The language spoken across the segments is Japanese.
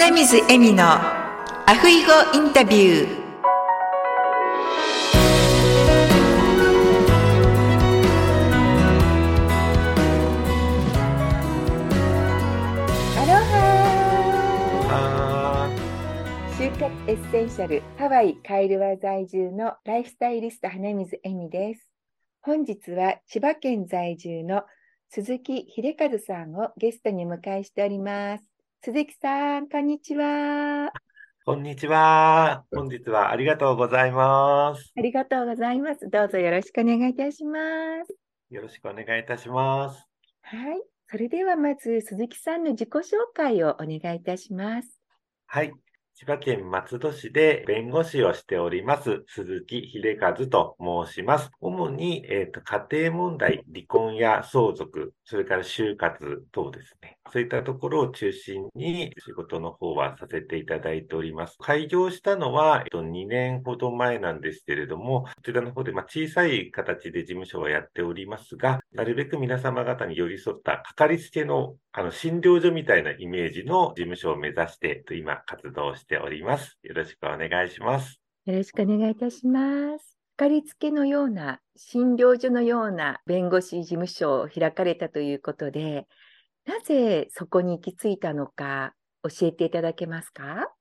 花水恵美のアフイゴインタビュー。アロハ就活エッセンシャルハワイカイルワ在住のライフスタイリスト花水恵美です。本日は千葉県在住の鈴木秀和さんをゲストに迎えしております鈴木さんこんにちはこんにちは。本日はありがとうございます。ありがとうございます。どうぞよろしくお願いいたします。よろしくお願いいたします。はい。それではまず鈴木さんの自己紹介をお願いいたします。はい。千葉県松戸市で弁護士をしております、鈴木秀和と申します。主に、えーと、家庭問題、離婚や相続、それから就活等ですね。そういったところを中心に仕事の方はさせていただいております。開業したのは、えっと、2年ほど前なんですけれども、こちらの方で、ま、小さい形で事務所はやっておりますが、なるべく皆様方に寄り添ったかかりつけのあの診療所みたいなイメージの事務所を目指して今活動しております。よろしくお願いします。よろしくお願いいたします。かかりつけのような診療所のような弁護士事務所を開かれたということで、なぜそこに行き着いたのか教えていただけますか？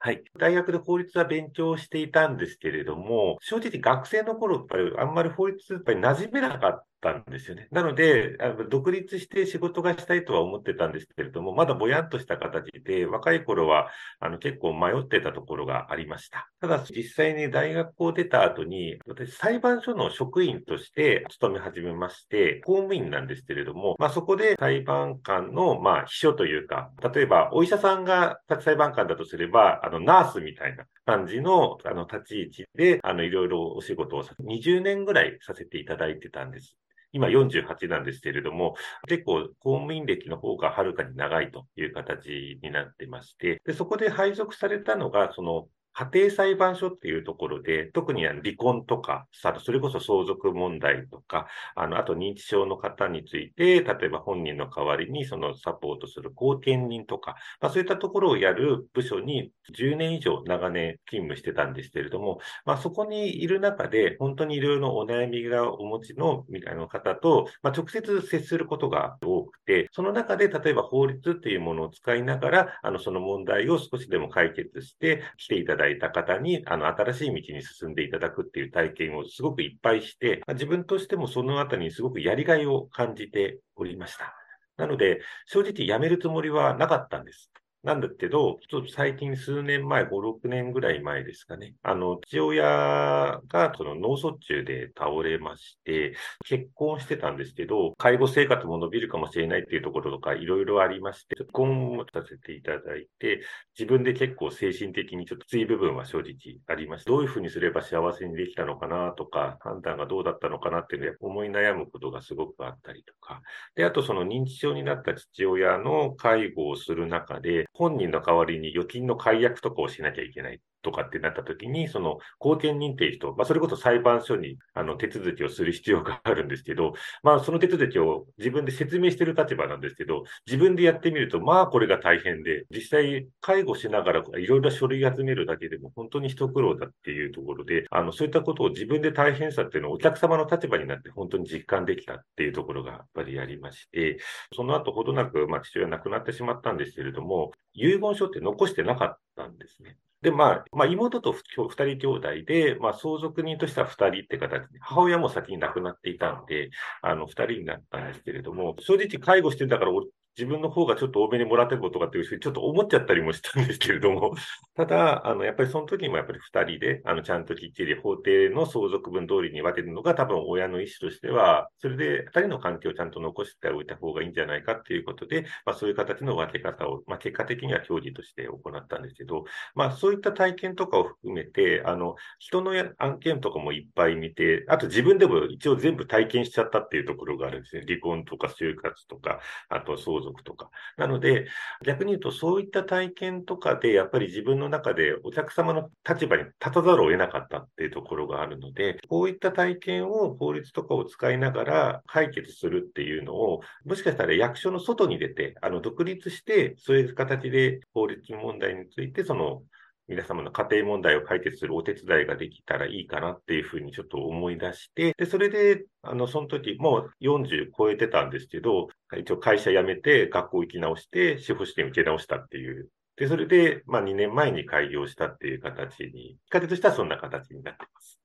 はい。大学で法律は勉強していたんですけれども、正直学生の頃、やっぱりあんまり法律、やっぱり馴染めなかったんですよね。なので、あの独立して仕事がしたいとは思ってたんですけれども、まだぼやっとした形で、若い頃はあの結構迷ってたところがありました。ただ、実際に大学を出た後に、私、裁判所の職員として勤め始めまして、公務員なんですけれども、まあ、そこで裁判官の、まあ、秘書というか、例えば、お医者さんが裁判官だとすれば、あの、ナースみたいな感じの、あの、立ち位置で、いろいろお仕事を20年ぐらいさせていただいてたんです。今48なんですけれども、結構公務員歴の方がはるかに長いという形になってまして、でそこで配属されたのが、その家庭裁判所っていうところで、特に離婚とか、それこそ相続問題とか、あの、あと認知症の方について、例えば本人の代わりにそのサポートする後見人とか、まあ、そういったところをやる部署に10年以上長年勤務してたんですけれども、まあ、そこにいる中で、本当にいろいろお悩みがお持ちの方と、まあ、直接接することが多くて、その中で例えば法律っていうものを使いながら、あの、その問題を少しでも解決して来ていただいた方に、あの、新しい道に進んでいただくっていう体験をすごくいっぱいして、自分としてもそのあたりにすごくやりがいを感じておりました。なので、正直辞めるつもりはなかったんです。なんだけど、ちょっと最近数年前、5、6年ぐらい前ですかね。あの、父親がその脳卒中で倒れまして、結婚してたんですけど、介護生活も伸びるかもしれないっていうところとか、いろいろありまして、結婚をさせていただいて、自分で結構精神的にちょっとつい部分は正直ありまして、どういうふうにすれば幸せにできたのかなとか、判断がどうだったのかなっていうのを思い悩むことがすごくあったりとか、で、あとその認知症になった父親の介護をする中で、本人の代わりに預金の解約とかをしなきゃいけない。とかってなった時に、その後見人っていう人、まあ、それこそ裁判所にあの手続きをする必要があるんですけど、まあ、その手続きを自分で説明してる立場なんですけど、自分でやってみると、まあ、これが大変で、実際、介護しながらいろいろ書類集めるだけでも本当に一苦労だっていうところで、あの、そういったことを自分で大変さっていうのをお客様の立場になって本当に実感できたっていうところがやっぱりありまして、その後ほどなく、まあ、父親亡くなってしまったんですけれども、遺言書って残してなかったんですね。で、まあ、まあ、妹と二人兄弟で、まあ、相続人としては二人って形で、母親も先に亡くなっていたんで、あの、二人になったんですけれども、正直介護してたから、自分の方がちょっと多めにもらってることかっていうふうにちょっと思っちゃったりもしたんですけれども、ただ、あの、やっぱりその時もやっぱり二人で、あの、ちゃんときっちり法定の相続分通りに分けるのが多分親の意思としては、それで二人の関係をちゃんと残しておいた方がいいんじゃないかっていうことで、まあそういう形の分け方を、まあ結果的には協議として行ったんですけど、まあそういった体験とかを含めて、あの、人の案件とかもいっぱい見て、あと自分でも一応全部体験しちゃったっていうところがあるんですね。離婚とか就活とか、あと相続族とか。なので、逆に言うとそういった体験とかで、やっぱり自分の中でお客様の立場に立たざるを得なかったっていうところがあるので、こういった体験を法律とかを使いながら解決するっていうのを、もしかしたら役所の外に出て、あの、独立して、そういう形で法律問題について、その、皆様の家庭問題を解決するお手伝いができたらいいかなっていうふうにちょっと思い出して、で、それで、あの、その時、もう40超えてたんですけど、一応会社辞めて学校行き直して、司法試験受け直したっていう。で、それで、まあ2年前に開業したっていう形に、きっかけとしてはそんな形になってます。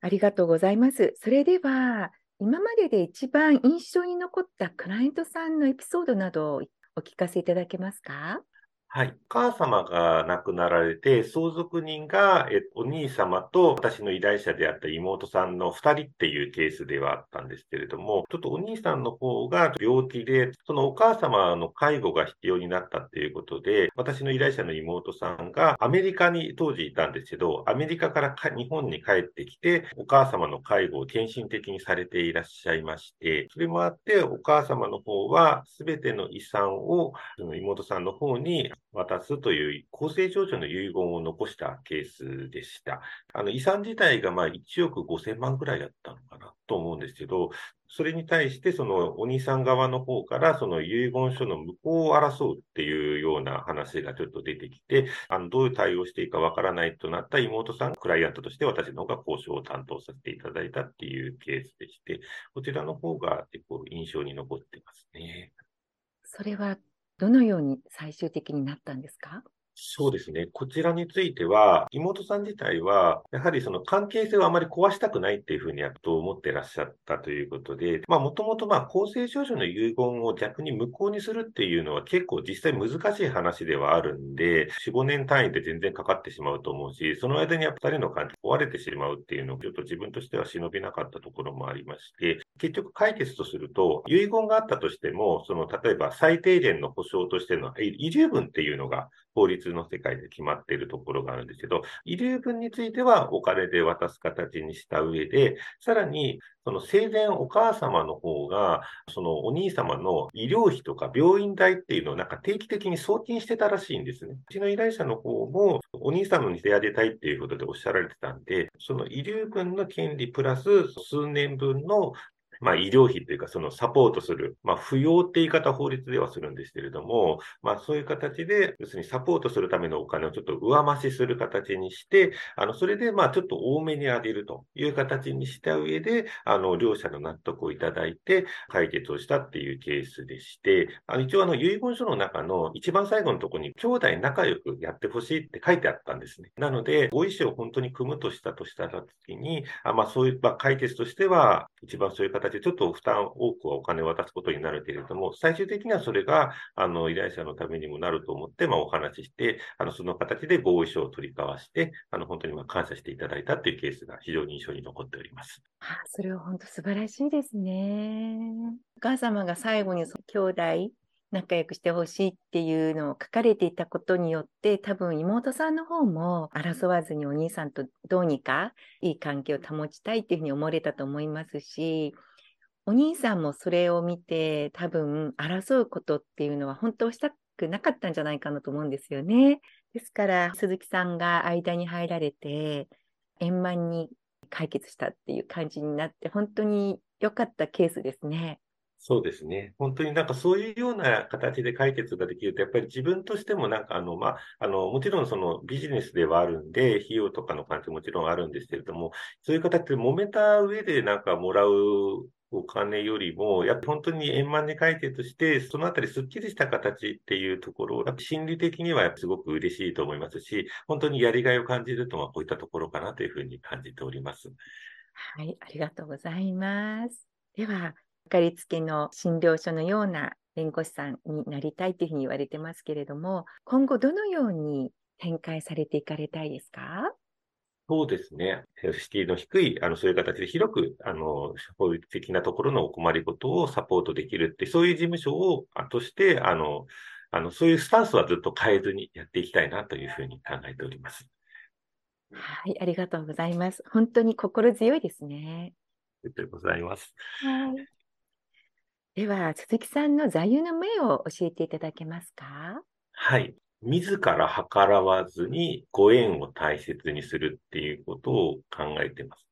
ありがとうございます。それでは、今までで一番印象に残ったクライアントさんのエピソードなどをお聞かせいただけますか？はい。お母様が亡くなられて、相続人が、えお兄様と私の依頼者であった妹さんの二人っていうケースではあったんですけれども、ちょっとお兄さんの方が病気で、そのお母様の介護が必要になったっていうことで、私の依頼者の妹さんがアメリカに当時いたんですけど、アメリカから日本に帰ってきて、お母様の介護を献身的にされていらっしゃいまして、それもあって、お母様の方は全ての遺産を妹さんの方に渡すという公正証書の遺言を残したケースでした。あの遺産自体がまあ1億5000万ぐらいだったのかなと思うんですけど、それに対して、そのお兄さん側の方から、その遺言書の無効を争うっていうような話がちょっと出てきて、あのどういう対応していいかわからないとなった妹さん、クライアントとして私の方が交渉を担当させていただいたっていうケースでして、こちらの方が結構印象に残ってますね。それはどのように最終的になったんですか？そうですね。こちらについては、妹さん自体は、やはりその関係性をあまり壊したくないっていうふうにやっと思ってらっしゃったということで、まあもともとまあ公正証書の遺言を逆に無効にするっていうのは結構実際難しい話ではあるんで、4、5年単位で全然かかってしまうと思うし、その間にやっぱりの関係壊れてしまうっていうのをちょっと自分としては忍びなかったところもありまして、結局解決とすると、遺言があったとしても、その例えば最低限の保障としての遺留分っていうのが法律の世界で決まっているところがあるんですけど、遺留分についてはお金で渡す形にした上で、さらに、その生前お母様の方が、そのお兄様の医療費とか病院代っていうのをなんか定期的に送金してたらしいんですね。うちの依頼者の方もお兄様にしてあげたいっていうことでおっしゃられてたんで、その遺留分の権利プラス数年分のまあ、医療費というか、そのサポートする、まあ、不要って言い方法律ではするんですけれども、まあ、そういう形で、要するにサポートするためのお金をちょっと上増しする形にして、あの、それで、まあ、ちょっと多めに上げるという形にした上で、あの、両者の納得をいただいて、解決をしたっていうケースでして、あの、一応、あの、遺言書の中の一番最後のところに、兄弟仲良くやってほしいって書いてあったんですね。なので、ご意思を本当に組むとしたとしたら、時に、あまあ、そういう、まあ、解決としては、一番そういう形形でちょっと負担多くはお金を渡すことになるけれども、最終的にはそれが、あの、依頼者のためにもなると思って、まあ、お話しして、あの、その形で合意書を取り交わして、あの、本当にまあ感謝していただいたというケースが非常に印象に残っております。あそれは本当素晴らしいですね。お母様が最後に兄弟仲良くしてほしいっていうのを書かれていたことによって、多分妹さんの方も争わずにお兄さんとどうにかいい関係を保ちたいっていうふうに思われたと思いますし、お兄さんもそれを見て、多分争うことっていうのは本当したくなかったんじゃないかなと思うんですよね。ですから、鈴木さんが間に入られて、円満に解決したっていう感じになって、本当に良かったケースですね。そうですね。本当になんかそういうような形で解決ができると、やっぱり自分としてもなんかあの、まあ、あの、もちろんそのビジネスではあるんで、費用とかの関係もちろんあるんですけれども、そういう形で揉めた上でなんかもらうお金よりも、やっぱ本当に円満に解決して、そのあたりスッキリした形っていうところ、心理的にはすごく嬉しいと思いますし、本当にやりがいを感じるとはこういったところかなというふうに感じております。はい、ありがとうございます。では、かかりつけの診療所のような弁護士さんになりたいというふうに言われてますけれども、今後どのように展開されていかれたいですか？そうですね。セシティの低い、あの、そういう形で広く、あの、法律的なところのお困りごとをサポートできるって、そういう事務所を、として、あの、あの、そういうスタンスはずっと変えずにやっていきたいなというふうに考えております。はい、ありがとうございます。本当に心強いですね。ありがとうございます。はい。では、鈴木さんの座右の銘を教えていただけますか？はい。自ら計らわずにご縁を大切にするっていうことを考えてます。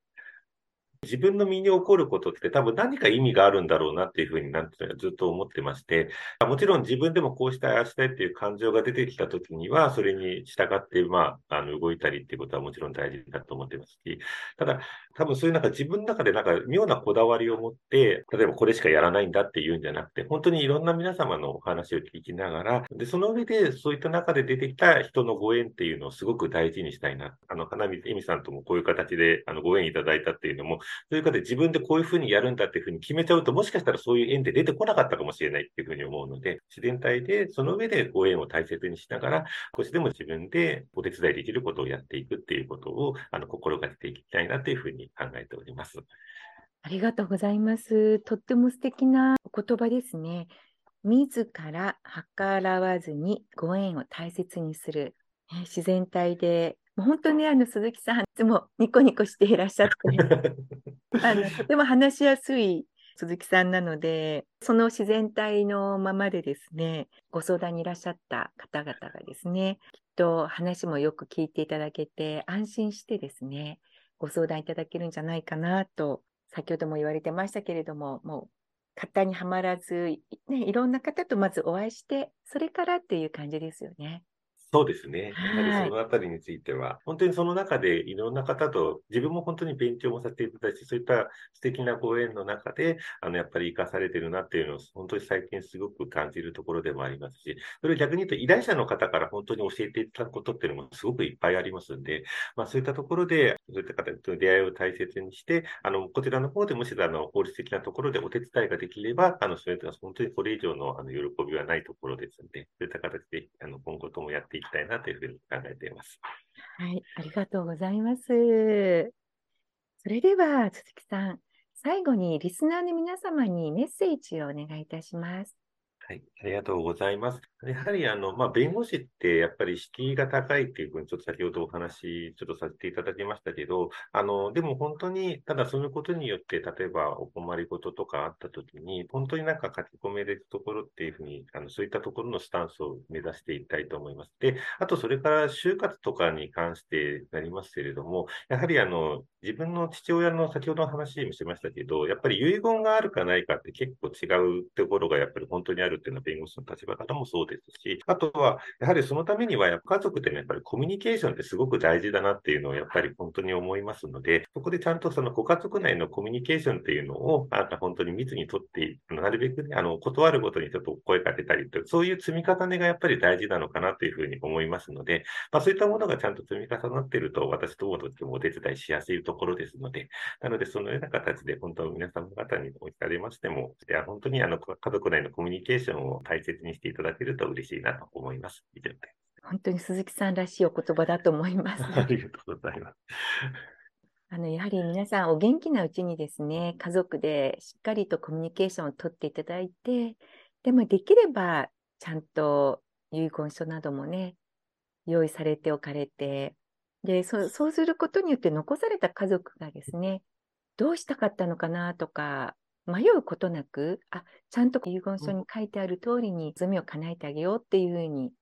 自分の身に起こることって多分何か意味があるんだろうなっていうふうになんてずっと思ってまして、もちろん自分でもこうしたい、ああしたいっていう感情が出てきたときには、それに従って、まあ、あの、動いたりっていうことはもちろん大事だと思ってますし、ただ、多分そういうなんか自分の中でなんか妙なこだわりを持って、例えばこれしかやらないんだっていうんじゃなくて、本当にいろんな皆様のお話を聞きながら、で、その上でそういった中で出てきた人のご縁っていうのをすごく大事にしたいな。あの、花水恵美さんともこういう形で、あの、ご縁いただいたっていうのも、そういう方で自分でこういうふうにやるんだっていうふうに決めちゃうと、もしかしたらそういう縁で出てこなかったかもしれないっていうふうに思うので、自然体でその上でご縁を大切にしながら、少しでも自分でお手伝いできることをやっていくっていうことを、あの、心がけていきたいなというふうに考えております。ありがとうございます。とっても素敵なお言葉ですね。自ら計らわずにご縁を大切にする。自然体で、本当にあの鈴木さん、いつもニコニコしていらっしゃって、あのとても話しやすい鈴木さんなので、その自然体のままでですね、ご相談にいらっしゃった方々がですね、きっと話もよく聞いていただけて、安心してですね、ご相談いただけるんじゃないかなと、先ほども言われてましたけれども、もう型にはまらず、ね、いろんな方とまずお会いして、それからっていう感じですよね。そうですね。やはりそのあたりについては、本当にその中でいろんな方と、自分も本当に勉強もさせていただいて、そういった素敵なご縁の中で、あの、やっぱり生かされてるなっていうのを、本当に最近すごく感じるところでもありますし、それを逆に言うと、依頼者の方から本当に教えていただくことっていうのもすごくいっぱいありますんで、まあそういったところで、そういった方との出会いを大切にして、あの、こちらの方でむしろあの、法律的なところでお手伝いができれば、あの、そういった本当にこれ以上のあの喜びはないところですので、そういった形で、あの、今後ともやっていきたいなというふうに考えています。はい、ありがとうございます。それでは、鈴木さん、最後にリスナーの皆様にメッセージをお願いいたします。はい、ありがとうございます。やはり、あの、まあ、弁護士ってやっぱり敷居が高いっていうふうに、ちょっと先ほどお話、ちょっとさせていただきましたけど、あの、でも本当に、ただそのことによって、例えばお困りごととかあったときに、本当になんか書き込めるところっていうふうに、あの、そういったところのスタンスを目指していきたいと思います。で、あとそれから就活とかに関してなりますけれども、やはりあの、自分の父親の先ほどの話もしましたけど、やっぱり遺言があるかないかって結構違うところがやっぱり本当にあるっていうのは弁護士の立場からもそうですですし、あとは、やはりそのためには、家族でね、やっぱりコミュニケーションってすごく大事だなっていうのを、やっぱり本当に思いますので、そこでちゃんとそのご家族内のコミュニケーションっていうのを、あなた本当に密にとって、なるべくね、あの、断るごとにちょっと声かけたりと、そういう積み重ねがやっぱり大事なのかなというふうに思いますので、まあそういったものがちゃんと積み重なっていると、私どもとってもお手伝いしやすいところですので、なので、そのような形で本当皆様方にお聞かれましても、いや、本当にあの、家族内のコミュニケーションを大切にしていただけると嬉しいなと思います。以上です。本当に鈴木さんらしいお言葉だと思います。ありがとうございます。あのやはり皆さんお元気なうちにですね、家族でしっかりとコミュニケーションをとっていただいて、でもできればちゃんと遺言書などもね、用意されておかれて、でそそうすることによって残された家族がですね、どうしたかったのかなとか、迷うことなく、あ、ちゃんと遺言書に書いてある通りに罪を叶えてあげようっていうふうに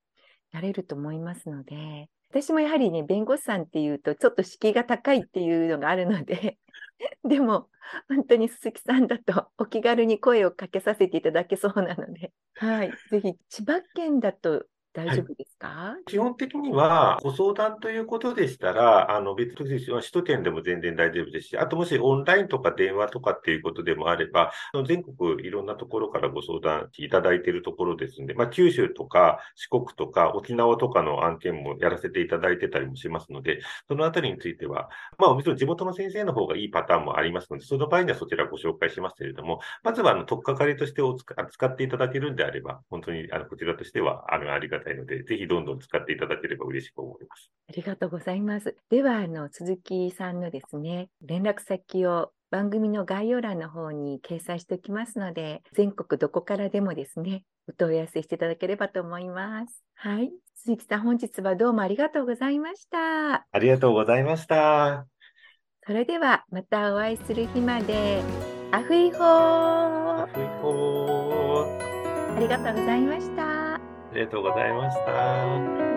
なれると思いますので、私もやはりね、弁護士さんっていうと、ちょっと敷居が高いっていうのがあるので、でも、本当に鈴木さんだとお気軽に声をかけさせていただけそうなので、はい、ぜひ千葉県だと大丈夫ですか、はい、基本的には、ご相談ということでしたら、あの、別に首都圏でも全然大丈夫ですし、あともしオンラインとか電話とかっていうことでもあれば、全国いろんなところからご相談いただいているところですんで、まあ、九州とか四国とか沖縄とかの案件もやらせていただいてたりもしますので、そのあたりについては、まあ、もちろん地元の先生の方がいいパターンもありますので、その場合にはそちらご紹介しますけれども、まずは、あの、とっかかりとしてお使っていただけるんであれば、本当に、あの、こちらとしては、あの、ありがたいので、ぜひどんどん使っていただければ嬉しく思います。ありがとうございます。では、あの、鈴木さんのですね、連絡先を番組の概要欄の方に掲載しておきますので、全国どこからでもですね、お問い合わせしていただければと思います。はい。鈴木さん、本日はどうもありがとうございました。ありがとうございました。それでは、またお会いする日まで。アフイホーアフイホーりがとうございました。ありがとうございました。